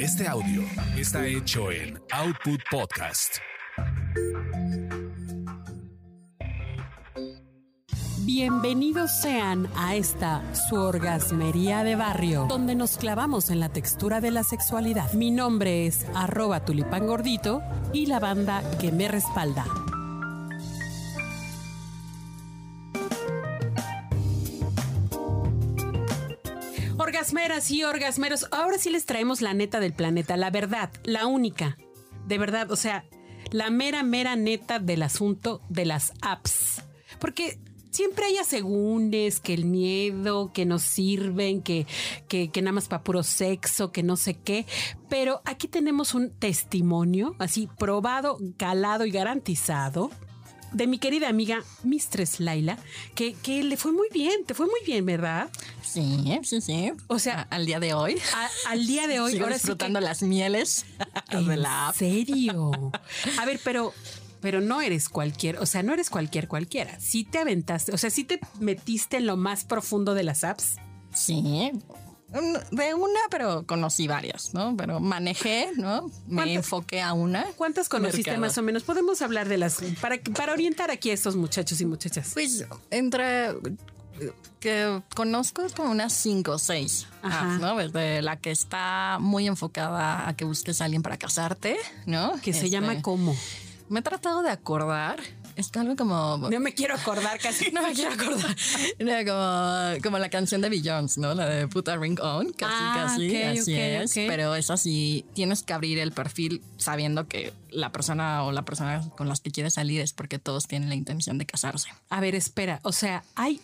Este audio está hecho en Output Podcast. Bienvenidos sean a esta su orgasmería de barrio, donde nos clavamos en la textura de la sexualidad. Mi nombre es arroba tulipán gordito y la banda que me respalda. Orgasmeras y orgasmeros, ahora sí les traemos la neta del planeta, la verdad, la única, de verdad, o sea, la mera, mera neta del asunto de las apps. Porque siempre hay asegúnes, que el miedo, que nos sirven, que, que, que nada más para puro sexo, que no sé qué. Pero aquí tenemos un testimonio así probado, calado y garantizado de mi querida amiga Mistress Laila, que, que le fue muy bien, te fue muy bien, ¿verdad? Sí, sí, sí. O sea, A- al día de hoy. a- al día de hoy, Sigo ahora sí disfrutando que- las mieles de ¿En la app. serio? A ver, pero, pero no eres cualquier, o sea, no eres cualquier cualquiera. Sí te aventaste, o sea, sí te metiste en lo más profundo de las apps. Sí. Un- De una, pero conocí varias, ¿no? Pero manejé, ¿no? Me ¿Cuántas- enfoqué a una. ¿Cuántas conociste Mercado. más o menos? Podemos hablar de las para, para orientar aquí a estos muchachos y muchachas. Pues entre que conozco es como unas cinco o seis, apps, ¿no? Desde la que está muy enfocada a que busques a alguien para casarte, ¿no? Que se Este, llama cómo. Me he tratado de acordar. Es algo como No me quiero acordar casi. No me quiero acordar. Era como, como la canción de Beyoncé, ¿no? La de Put a Ring On, casi, Ah, casi. así es. Pero es así, tienes que abrir el perfil sabiendo que la persona o la persona con las que quieres salir es porque todos tienen la intención de casarse. A ver, espera, o sea, hay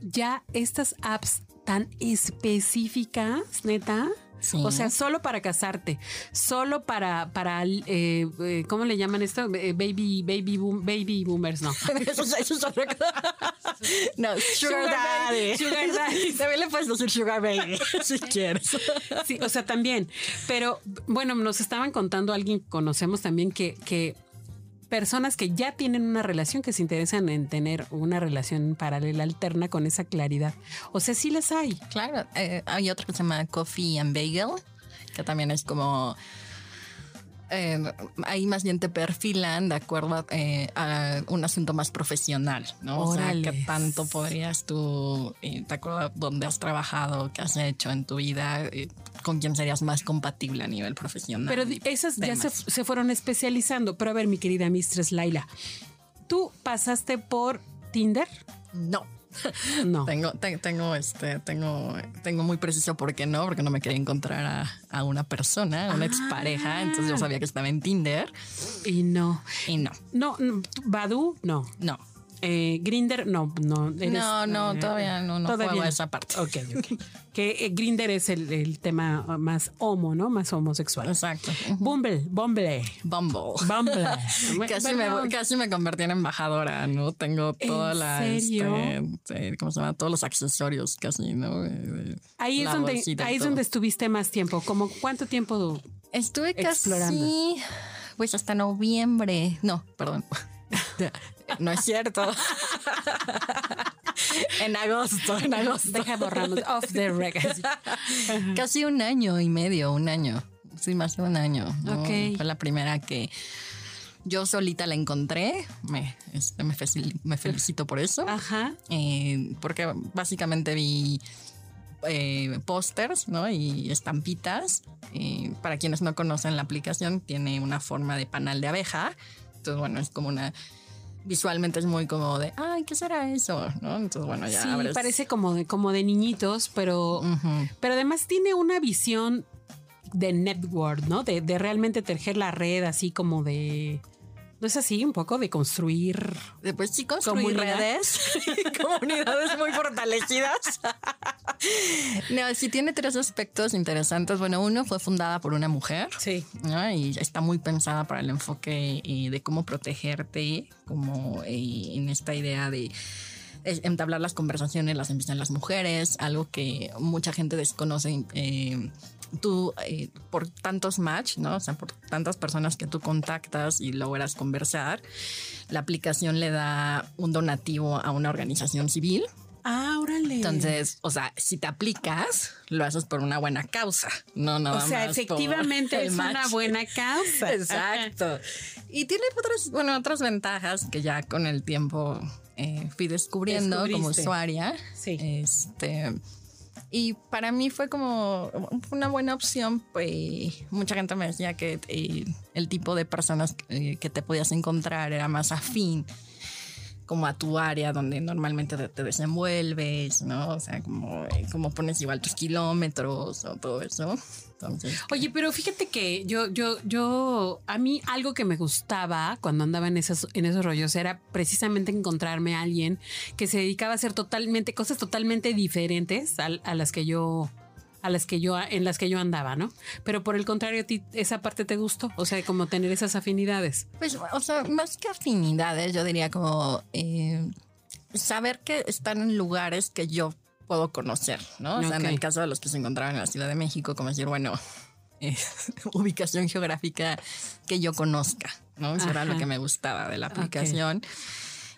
ya estas apps tan específicas, neta. Sí. O sea, solo para casarte, solo para, para, eh, eh, ¿cómo le llaman esto? Eh, baby, baby, boom, baby boomers, no. eso, es- eso es otra cosa. No, Sugar, Sugar Daddy. Daddy, Sugar Daddy. También le puedes decir Sugar Baby si quieres. Sí, o sea, también. Pero bueno, nos estaban contando alguien que conocemos también que, que personas que ya tienen una relación, que se interesan en tener una relación paralela alterna con esa claridad. O sea, sí les hay. Claro, eh, hay otra que se llama Coffee and Bagel, que también es como... eh, ahí más bien te perfilan de acuerdo eh, a un asunto más profesional, ¿no? O sea, qué tanto podrías tú, eh, de acuerdo a dónde has trabajado, qué has hecho en tu vida, eh, con quién serías más compatible a nivel profesional. Pero esas ya se fueron especializando. Pero a ver, mi querida Mistress Laila, ¿tú pasaste por Tinder? No. No. Tengo, te- tengo, este, tengo, tengo muy preciso por qué no, porque no me quería encontrar a, a una persona, a una Ah. expareja, entonces yo sabía que estaba en Tinder Y no. y no, No, no, Badu, no. no. Eh, Grinder, no, no. eres- No, no, eh, todavía no, no todavía juego a esa parte. Ok, ok. que Grinder es el, el tema más homo, ¿no? Más homosexual. Exacto. Bumble, Bumble, Bumble. Bumble. Casi Bueno, me, casi me convertí en embajadora, ¿no? Tengo ¿En toda la, serio? este, eh, ¿cómo se llama? Todos los accesorios casi, ¿no? Eh, Ahí es donde, ahí es donde estuviste más tiempo. ¿Como cuánto tiempo? Estuve explorando. casi, pues hasta noviembre. No, perdón. No es cierto. en agosto, en agosto. Deja borramos off the record. Casi un año y medio, un año. Sí, más de un año. ¿no? Ok. Fue la primera que yo solita la encontré. Me, este, me, fel- me felicito por eso. Ajá. Eh, porque básicamente vi eh, pósters ¿no? y estampitas. Eh, para quienes no conocen la aplicación, tiene una forma de panal de abeja. Entonces, bueno, es como una... Visualmente es muy como de, ay, ¿qué será eso? ¿No? Entonces, bueno, ya Sí, abres- parece como de, como de niñitos, pero, pero además tiene una visión de network, ¿no? De, de realmente tejer la red así como de... ¿No es así? Un poco de construir... Después sí construí Comunidad. redes, comunidades muy fortalecidas. no, sí tiene tres aspectos interesantes. Bueno, uno fue fundada por una mujer. Sí. ¿no? Y está muy pensada para el enfoque eh, de cómo protegerte, como eh, en esta idea de eh, entablar las conversaciones las empiezan las mujeres, algo que mucha gente desconoce. eh, tú, eh, por tantos match, ¿no? O sea, por tantas personas que tú contactas y logras conversar, la aplicación le da un donativo a una organización civil Ah, órale. Entonces, o sea, si te aplicas, lo haces por una buena causa, no nada o sea, más efectivamente es una buena causa. Exacto. Y tiene otras, bueno, otras ventajas que ya con el tiempo eh, fui descubriendo como usuaria. Sí. Este. Y para mí fue como una buena opción, pues mucha gente me decía que eh, el tipo de personas eh, que te podías encontrar era más afín como a tu área donde normalmente te, desenvuelves, ¿no? O sea, como, eh, como pones igual tus kilómetros o todo eso. Oye, pero fíjate que yo, yo, yo, a mí algo que me gustaba cuando andaba en esos, en esos rollos era precisamente encontrarme a alguien que se dedicaba a hacer totalmente, cosas totalmente diferentes a, a las que yo, a las que yo, en las que yo andaba, ¿no? Pero por el contrario, a ti esa parte te gustó, o sea, como tener esas afinidades. Pues, o sea, más que afinidades, yo diría como eh, saber que están en lugares que yo puedo conocer, ¿no? O sea, en el caso de los que se encontraban en la Ciudad de México, como decir, bueno, eh, ubicación geográfica que yo conozca, ¿no? Eso era lo que me gustaba de la aplicación.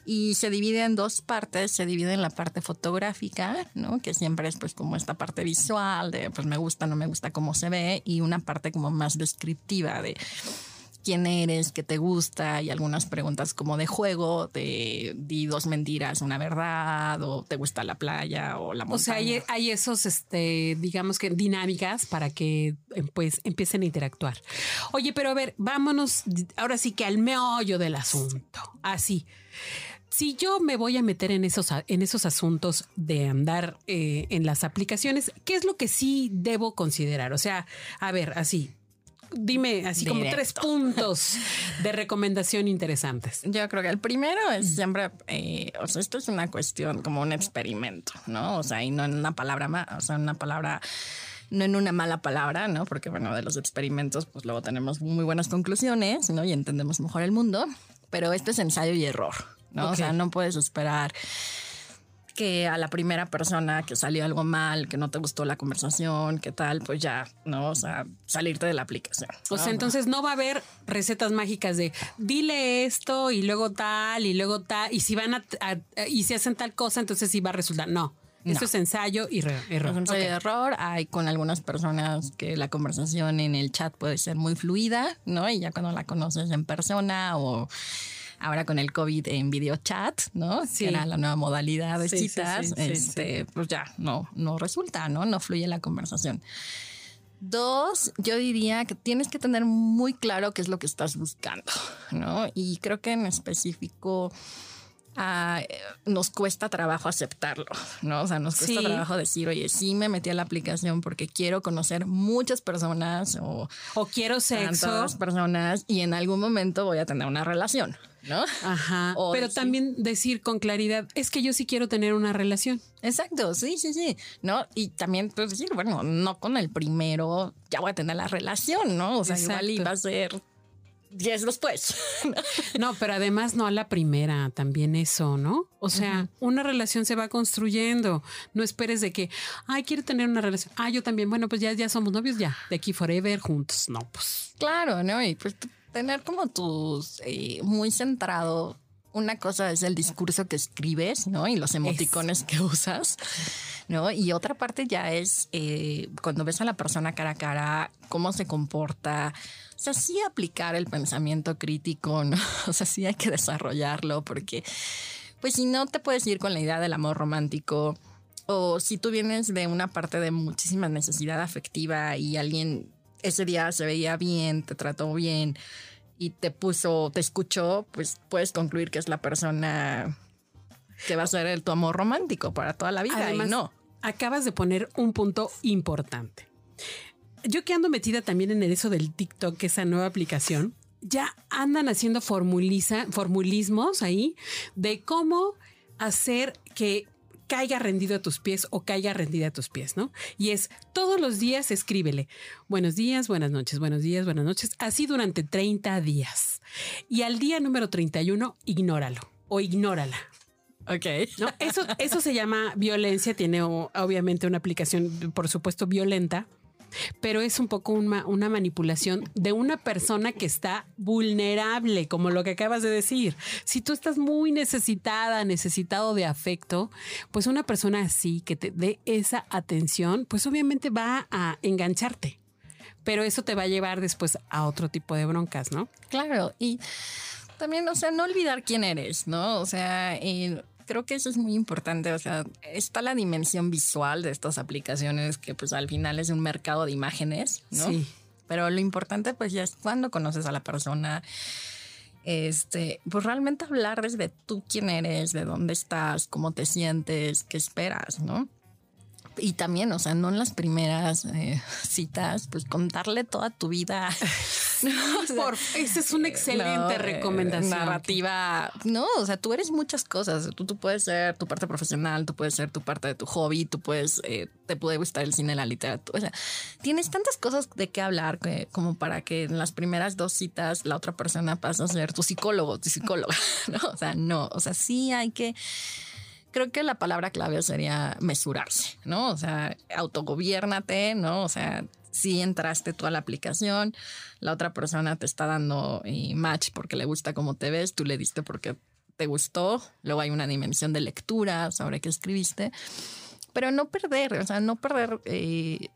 Y se divide en dos partes, se divide en la parte fotográfica, ¿no? Que siempre es pues como esta parte visual de pues me gusta, no me gusta cómo se ve y una parte como más descriptiva de quién eres, qué te gusta y algunas preguntas como de juego, de di dos mentiras, una verdad, o te gusta la playa o la montaña. O sea, hay, hay esos, este, digamos que dinámicas para que eh, pues empiecen a interactuar. Oye, pero a ver, vámonos ahora sí que al meollo del asunto. Así. Si yo me voy a meter en esos, en esos asuntos de andar eh, en las aplicaciones, ¿qué es lo que sí debo considerar? O sea, a ver, así, dime así como tres puntos de recomendación interesantes. Yo creo que el primero es siempre, eh, o sea, esto es una cuestión como un experimento, ¿no? O sea, y no en una palabra más, o sea, en una palabra, no en una mala palabra, ¿no? Porque, bueno, de los experimentos, pues luego tenemos muy buenas conclusiones, ¿no? Y entendemos mejor el mundo, pero esto es ensayo y error, ¿no? Ok. O sea, no puedes esperar que a la primera persona que salió algo mal, que no te gustó la conversación, que tal, pues ya, ¿no? O sea, salirte de la aplicación. O ¿no? sea, entonces no va a haber recetas mágicas de dile esto y luego tal y luego tal. Y si van a, a- y si hacen tal cosa, entonces sí va a resultar. No, esto es ensayo y error. Es un ensayo Ok. de error. Hay con algunas personas que la conversación en el chat puede ser muy fluida, ¿no? Y ya cuando la conoces en persona o ahora con el COVID en video chat, ¿no? Sí. Que era la nueva modalidad de Sí, citas, sí, sí, este, pues ya no, no resulta, ¿no? No fluye la conversación. Dos, yo diría que tienes que tener muy claro qué es lo que estás buscando, ¿no? Y creo que en específico ah, eh, nos cuesta trabajo aceptarlo, ¿no? O sea, nos cuesta Sí. trabajo decir, oye, sí me metí a la aplicación porque quiero conocer muchas personas o O quiero sexo. tantas personas y en algún momento voy a tener una relación, ¿no? Ajá. O Pero decir- también decir con claridad, es que yo sí quiero tener una relación. Exacto, sí, sí, sí, ¿no? Y también puedes decir, bueno, no con el primero ya voy a tener la relación, ¿no? O sea, igual iba a ser 10 después. No, pero además no a la primera, también eso, ¿no? O sea, una relación se va construyendo. No esperes de que, ay, quiero tener una relación. Ah, yo también. Bueno, pues ya, ya somos novios, ya. De aquí forever, juntos. No, pues. Claro, ¿no? Y pues tener como tus eh, muy centrado. Una cosa es el discurso que escribes, ¿no? Y los emoticones que usas, ¿no? Y otra parte ya es eh, cuando ves a la persona cara a cara, cómo se comporta. O sea, sí aplicar el pensamiento crítico, ¿no? O sea, sí hay que desarrollarlo porque, pues si no te puedes ir con la idea del amor romántico o si tú vienes de una parte de muchísima necesidad afectiva y alguien ese día se veía bien, te trató bien y te puso, te escuchó, pues puedes concluir que es la persona que va a ser el, tu amor romántico para toda la vida Además, y no. acabas de poner un punto importante. Yo que ando metida también en eso del TikTok, esa nueva aplicación, ya andan haciendo formuliza, formulismos ahí de cómo hacer que caiga rendido a tus pies o caiga rendida a tus pies, ¿no? Y es todos los días escríbele, buenos días, buenas noches, buenos días, buenas noches, así durante 30 días. Y al día número 31, ignóralo o ignórala. Ok. ¿no? Eso, eso se llama violencia, tiene obviamente una aplicación, por supuesto, violenta. Pero es un poco una, manipulación de una persona que está vulnerable, como lo que acabas de decir. Si tú estás muy necesitada, necesitado de afecto, pues una persona así que te dé esa atención, pues obviamente va a engancharte. Pero eso te va a llevar después a otro tipo de broncas, ¿no? Claro, y también, o sea, no olvidar quién eres, ¿no? O sea, eh, creo que eso es muy importante. O sea, está la dimensión visual de estas aplicaciones que pues al final es un mercado de imágenes, ¿no? Sí. Pero lo importante pues ya es cuando conoces a la persona, este, pues realmente hablar desde tú quién eres, de dónde estás, cómo te sientes, qué esperas, ¿no? Y también, o sea, no en las primeras eh, citas, pues contarle toda tu vida. Por, esa es una excelente eh, recomendación. Narrativa. No, o sea, tú eres muchas cosas. Tú, tú puedes ser tu parte profesional, tú puedes ser tu parte de tu hobby, tú puedes, eh, te puede gustar el cine, la literatura. O sea, tienes tantas cosas de qué hablar que, como para que en las primeras dos citas la otra persona pase a ser tu psicólogo, tu psicóloga. ¿no? O sea, no. O sea, sí hay que creo que la palabra clave sería mesurarse, ¿no? O sea, autogobiérnate, ¿no? O sea, si entraste tú a la aplicación, la otra persona te está dando eh, match porque le gusta cómo te ves, tú le diste porque te gustó, luego hay una dimensión de lectura sobre qué escribiste, pero no perder, o sea, no perder eh,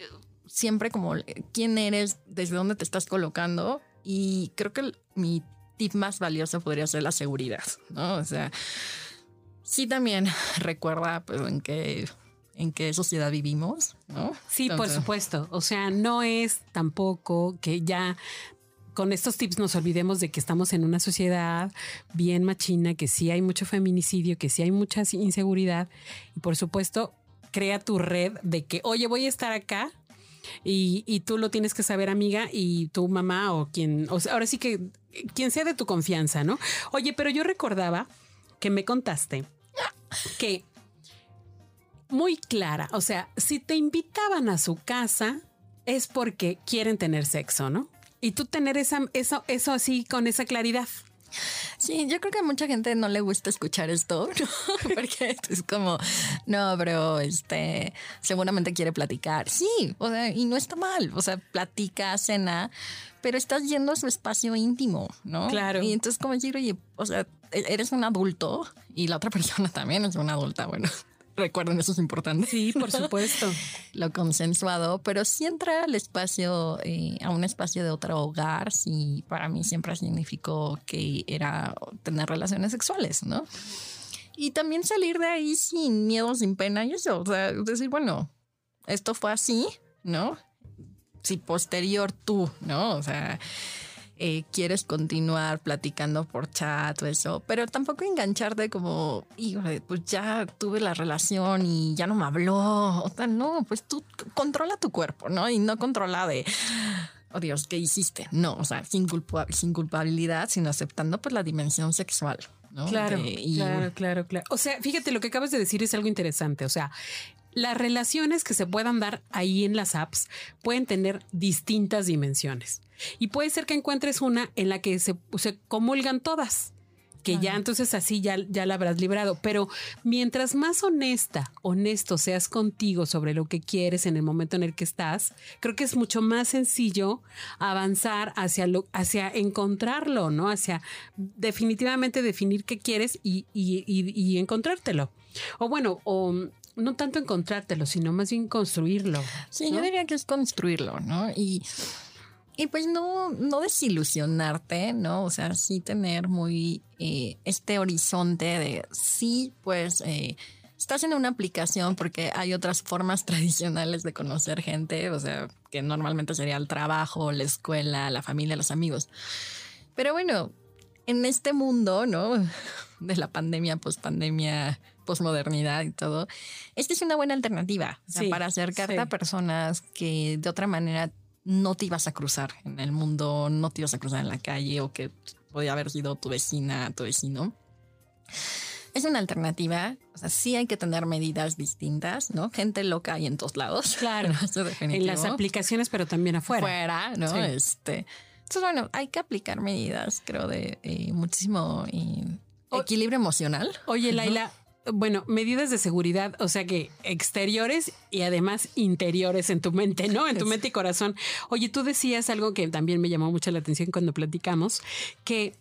siempre como quién eres, desde dónde te estás colocando y creo que mi tip más valioso podría ser la seguridad, ¿no? O sea, sí también recuerda pues en qué en qué sociedad vivimos, ¿no? Sí, por supuesto. O sea, no es tampoco que ya con estos tips nos olvidemos de que estamos en una sociedad bien machina, que sí hay mucho feminicidio, que sí hay mucha inseguridad y por supuesto crea tu red de que, oye, voy a estar acá y, y, tú lo tienes que saber, amiga, y tu mamá o quien, o sea, ahora sí que quien sea de tu confianza, ¿no? Oye, pero yo recordaba que me contaste que muy clara, o sea, si te invitaban a su casa es porque quieren tener sexo, ¿no? Y tú tener esa, eso, eso así con esa claridad. Sí, yo creo que a mucha gente no le gusta escuchar esto, porque es como, no, pero este, seguramente quiere platicar. Sí, o sea, y no está mal, o sea, platica, cena, pero estás yendo a su espacio íntimo, ¿no? Claro. Y entonces como decir, oye, o sea, e-, eres un adulto y la otra persona también es una adulta, bueno. Recuerden, eso es importante. Sí, por supuesto. Lo consensuado, pero si entra al espacio, eh, a un espacio de otro hogar, sí, para mí siempre significó que era tener relaciones sexuales, ¿no? Y también salir de ahí sin miedo, sin pena y eso. O sea, decir, bueno, esto fue así, ¿no? Si posterior tú, ¿no? O sea, eh, quieres continuar platicando por chat o eso, pero tampoco engancharte como, pues ya tuve la relación y ya no me habló. O sea, no, pues tú controla tu cuerpo, ¿no? Y no controla de, oh Dios, ¿qué hiciste? No, o sea, sin, sin culpabilidad, sino aceptando pues la dimensión sexual. ¿no? Claro, claro, claro, claro. O sea, fíjate, lo que acabas de decir es algo interesante. O sea, las relaciones que se puedan dar ahí en las apps pueden tener distintas dimensiones. Y puede ser que encuentres una en la que se, se comulgan todas que ya entonces así ya, ya la habrás librado. Pero mientras más honesta, honesto seas contigo sobre lo que quieres en el momento en el que estás, creo que es mucho más sencillo avanzar hacia lo, hacia encontrarlo, ¿no? Hacia definitivamente definir qué quieres y, y, y encontrártelo. O bueno, o no tanto encontrártelo, sino más bien construirlo. Sí, yo diría que es construirlo, ¿no? Y, y pues no, no desilusionarte, ¿no? O sea, sí tener muy eh, este horizonte de sí, pues eh, estás en una aplicación porque hay otras formas tradicionales de conocer gente, o sea, que normalmente sería el trabajo, la escuela, la familia, los amigos. Pero bueno, en este mundo, ¿no? De la pandemia, post-pandemia, posmodernidad y todo, esta es una buena alternativa para acercarte a personas que de otra manera no te ibas a cruzar en el mundo, no te ibas a cruzar en la calle o que podía haber sido tu vecina, tu vecino. Es una alternativa, o sea, sí hay que tener medidas distintas, ¿no? Gente loca hay en todos lados. Claro, en las aplicaciones, pero también afuera. Fuera, ¿no? Este, entonces, bueno, hay que aplicar medidas, creo, de eh, muchísimo eh, equilibrio emocional. Oye, Laila, bueno, medidas de seguridad, o sea que exteriores y además interiores en tu mente, ¿no? En tu mente y corazón. Oye, tú decías algo que también me llamó mucho la atención cuando platicamos, que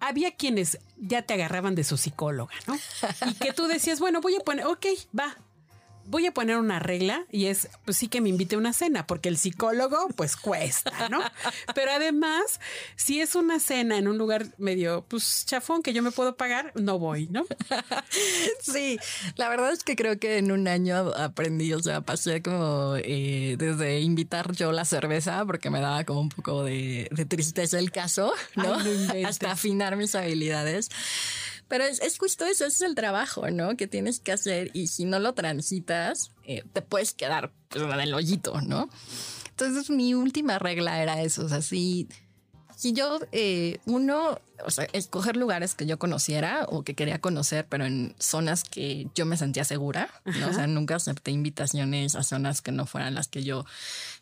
había quienes ya te agarraban de su psicóloga, ¿no? Y que tú decías, bueno, voy a poner, ok, va, voy a poner una regla y es, pues sí que me invite a una cena, porque el psicólogo, pues cuesta, ¿no? Pero además, si es una cena en un lugar medio, pues chafón que yo me puedo pagar, no voy, ¿no? Sí, la verdad es que creo que en un año aprendí, o sea, pasé como eh, desde invitar yo la cerveza, porque me daba como un poco de, de tristeza el caso, ¿no? Ay, no inventes. Hasta afinar mis habilidades. Pero es, es justo eso, ese es el trabajo, ¿no? Que tienes que hacer y si no lo transitas, eh, te puedes quedar pues, en el hoyito, ¿no? Entonces mi última regla era eso, o sea, si, si yo, eh, uno, o sea, escoger lugares que yo conociera o que quería conocer, pero en zonas que yo me sentía segura, ¿no? O sea, nunca acepté invitaciones a zonas que no fueran las que yo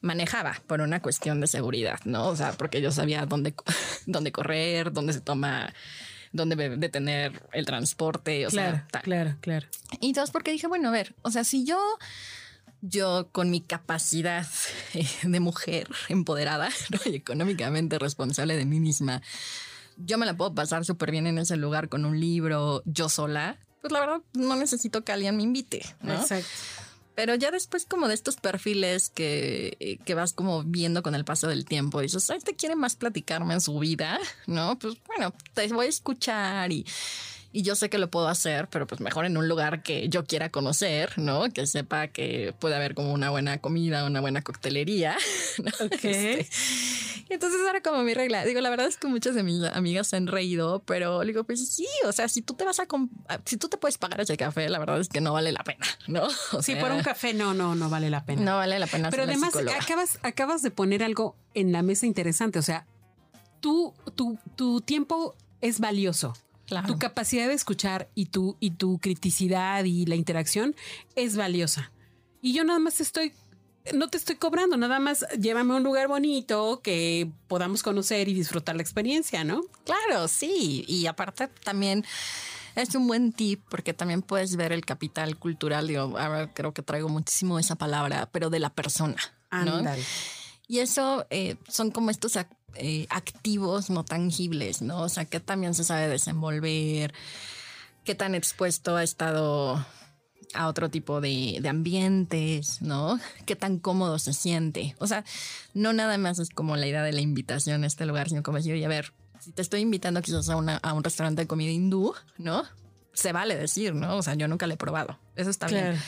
manejaba por una cuestión de seguridad, ¿no? O sea, porque yo sabía dónde, dónde correr, dónde se toma dónde detener el transporte, o Claro, sea, tal. claro, claro. Y entonces porque dije, bueno, a ver, o sea, si yo, yo con mi capacidad eh, de mujer empoderada ¿no? y económicamente responsable de mí misma, yo me la puedo pasar súper bien en ese lugar con un libro, yo sola, pues la verdad no necesito que alguien me invite, ¿no? Exacto. Pero ya después como de estos perfiles que, eh, que vas como viendo con el paso del tiempo, dices, "Ay, este quiere más platicarme en su vida, ¿no? Pues bueno, te voy a escuchar y, y yo sé que lo puedo hacer, pero pues mejor en un lugar que yo quiera conocer, ¿no? Que sepa que puede haber como una buena comida, una buena coctelería. ¿no? Ok. Este, entonces era como mi regla. Digo, la verdad es que muchas de mis amigas se han reído, pero digo, pues sí, o sea, si tú te vas a, si tú te puedes pagar ese café, la verdad es que no vale la pena, ¿no? O Sí, sea, por un café no, no, no vale la pena. no vale la pena. Pero además acabas, acabas de poner algo en la mesa interesante. O sea, tú, tu, tu tiempo es valioso. Claro. Tu capacidad de escuchar y tu, y tu criticidad y la interacción es valiosa. Y yo nada más estoy, no te estoy cobrando, nada más llévame a un lugar bonito que podamos conocer y disfrutar la experiencia, ¿no? Claro, sí. Y aparte también es un buen tip porque también puedes ver el capital cultural. Digo, ahora creo que traigo muchísimo esa palabra, pero de la persona. ¿no? Y eso eh, son como estos eh, activos no tangibles, ¿no? O sea, que también se sabe desenvolver, qué tan expuesto ha estado a otro tipo de, de ambientes, ¿no? Qué tan cómodo se siente. O sea, no nada más es como la idea de la invitación a este lugar, sino como decir, oye, a ver, si te estoy invitando quizás a, una, a un restaurante de comida hindú, ¿no? Se vale decir, ¿no? O sea, yo nunca lo he probado. Eso está Claro. bien.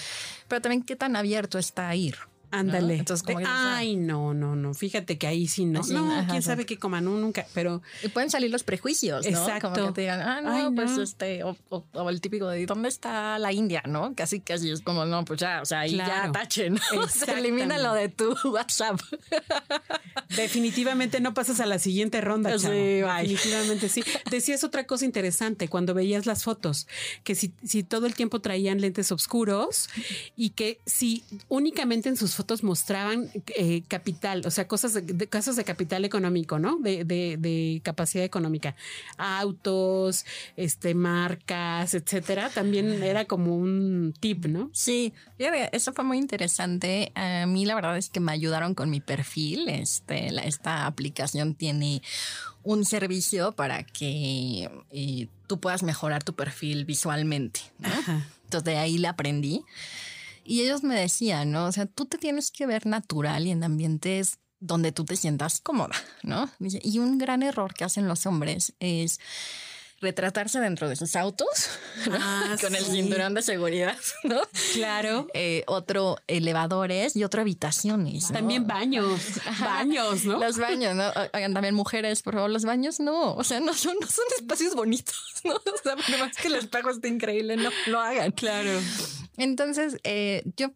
Pero también qué tan abierto está a ir. Ándale. Entonces, como que ay, no, no, no. Fíjate que ahí sí no. Así, no, ajá, quién sabe qué coman, no, nunca. Pero Y pueden salir los prejuicios, ¿no? Exacto. Como que te digan, ah, no, Ay, pues no. este, o, o- o el típico de ¿dónde está la India? ¿No? Casi, casi es como, no, pues ya, o sea, ahí Claro. ya tachen, ¿no? O sea, elimínalo de tu WhatsApp. definitivamente no pasas a la siguiente ronda, Sí. Definitivamente sí. Decías otra cosa interesante cuando veías las fotos, que si, si todo el tiempo traían lentes oscuros y que si únicamente en sus fotos mostraban eh, capital, o sea, cosas de, de- casos de capital económico, ¿no? De, de- de capacidad económica, autos, este, marcas, etcétera. También era como un tip, ¿no? Sí, eso fue muy interesante. A mí la verdad es que me ayudaron con mi perfil. Este, la- esta aplicación tiene un servicio para que eh, tú puedas mejorar tu perfil visualmente. ¿no? Ajá. Entonces de ahí la aprendí. Y ellos me decían, ¿no? O sea, tú te tienes que ver natural y en ambientes donde tú te sientas cómoda, ¿no? Y un gran error que hacen los hombres es retratarse dentro de sus autos ¿no? Ah, con el cinturón de seguridad, ¿no? Claro. Eh, otro elevadores y otro habitaciones. ¿no? También baños, baños, ¿no? Los baños, ¿no? Oigan, también mujeres, por favor, los baños no. O sea, no son, no son espacios bonitos, ¿no? O sea, por más que el espejo esté increíble, no lo hagan. Claro. Entonces, eh, yo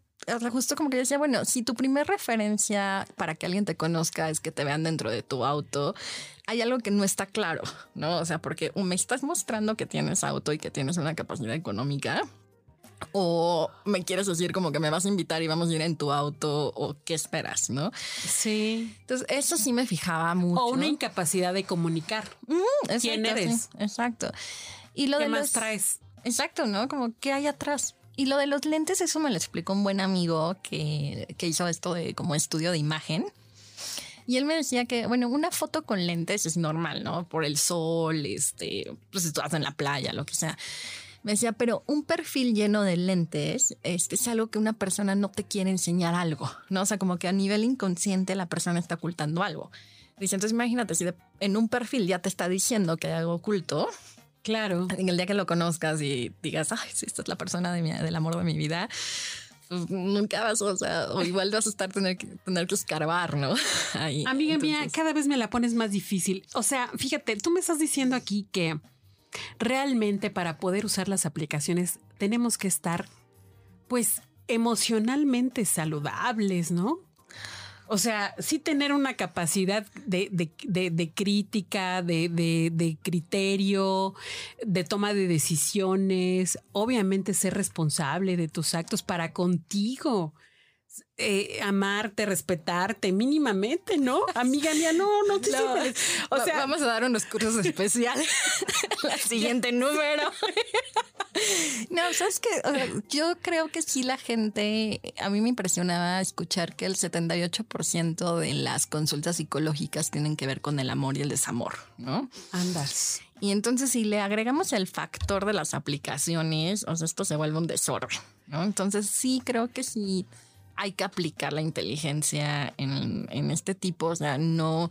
justo como que decía, bueno, si tu primer referencia para que alguien te conozca es que te vean dentro de tu auto, hay algo que no está claro, ¿no? O sea, porque o me estás mostrando que tienes auto y que tienes una capacidad económica. O me quieres decir como que me vas a invitar y vamos a ir en tu auto o qué esperas, ¿no? Sí. Entonces, eso sí me fijaba mucho. O una incapacidad de comunicar. Exacto, ¿Quién sí, eres? exacto. Y lo ¿Qué de más los- traes? Exacto, ¿no? Como, ¿qué hay atrás? Y lo de los lentes, eso me lo explicó un buen amigo que, que hizo esto de como estudio de imagen. Y él me decía que, bueno, una foto con lentes es normal, ¿no? Por el sol, este, pues estás en la playa, lo que sea. Me decía, pero un perfil lleno de lentes este, es algo que una persona no te quiere enseñar algo, ¿no? O sea, como que a nivel inconsciente la persona está ocultando algo. Dice, entonces imagínate, si en un perfil ya te está diciendo que hay algo oculto, Claro. en el día que lo conozcas y digas, ay, sí, esta es la persona de mi, del amor de mi vida, pues nunca vas, o sea, o igual vas a estar tener que, tener que escarbar, ¿no? Ahí. Amiga mía, cada vez me la pones más difícil. O sea, fíjate, tú me estás diciendo aquí que realmente para poder usar las aplicaciones tenemos que estar, pues, emocionalmente saludables, ¿no? O sea, sí tener una capacidad de, de- de- de crítica, de, criterio, de toma de decisiones, obviamente ser responsable de tus actos para contigo. Eh, amarte, respetarte mínimamente, ¿no? Amiga mía, no, no te No, O va- sea, vamos a dar unos cursos especiales. La siguiente número. No, sabes que yo creo que sí la gente, a mí me impresionaba escuchar que el 78% de las consultas psicológicas tienen que ver con el amor y el desamor, ¿no? andas. Y entonces si le agregamos el factor de las aplicaciones, o sea, esto se vuelve un desorden, ¿no? Entonces sí creo que sí hay que aplicar la inteligencia en, en este tipo, o sea, no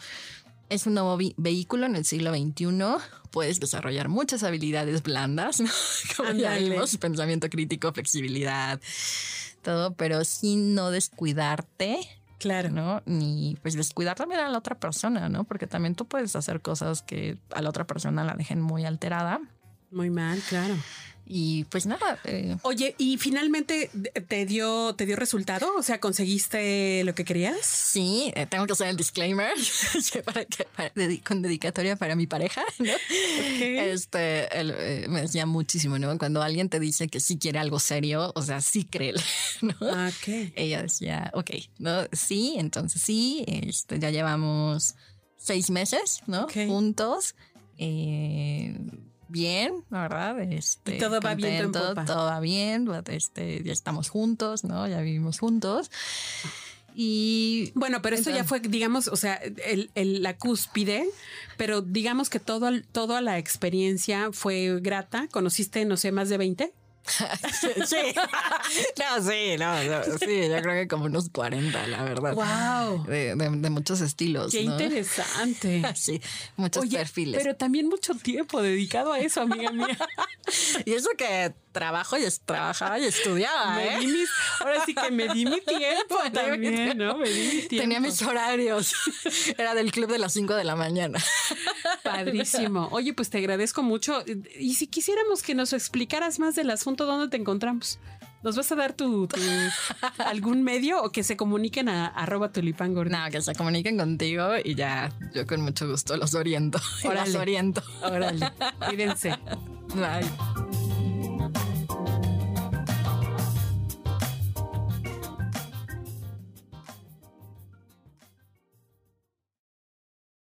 es un nuevo vehículo en el siglo XXI, puedes desarrollar muchas habilidades blandas, ¿no? como ya vimos, pensamiento crítico, flexibilidad, todo, pero sin no descuidarte Claro. ¿no? Ni pues descuidar también a la otra persona, ¿no? Porque también tú puedes hacer cosas que a la otra persona la dejen muy alterada. Muy mal, claro. Y pues nada, eh, Oye, y finalmente te dio, te dio resultado, o sea, conseguiste lo que querías. sí, eh, tengo que hacer el disclaimer para que- para- con dedicatoria para mi pareja, ¿no? Este, eh, me decía muchísimo, ¿no? Cuando alguien te dice que sí quiere algo serio, o sea, sí créele, ¿no? Ah, Ok. Ella decía, ok, ¿no? Sí, entonces sí, este, ya llevamos seis meses, ¿no? Juntos. eh, bien, la verdad. Este, Y todo va viento en contento, popa. Todo va bien, este, ya estamos juntos, ¿no? Ya vivimos juntos. Y Bueno, pero esto ya fue, digamos, o sea, el, el- la cúspide, pero digamos que todo, toda la experiencia fue grata. ¿Conociste, no sé, más de 20? sí, no, sí, no, no, sí, yo creo que como unos 40, la verdad. ¡Wow! De, de- de muchos estilos. ¡Qué ¿no? interesante! Sí, muchos Oye, perfiles. pero también mucho tiempo dedicado a eso, amiga mía. Y eso que trabajo y trabajaba y estudiaba, Me ¿eh? di mis, ahora sí que me di mi tiempo Me di mi también, tiempo. ¿no? Me di mi tiempo. Tenía mis horarios. Era del club de las 5 de la mañana. Padrísimo. Oye, pues te agradezco mucho. Y si quisiéramos que nos explicaras más del asunto, ¿dónde te encontramos? ¿Nos vas a dar tu, tu- algún medio o que se comuniquen a arroba tulipán gordo? No, que se comuniquen contigo y ya yo con mucho gusto los oriento. Y Órale. oriento. Órale, cuídense. Bye.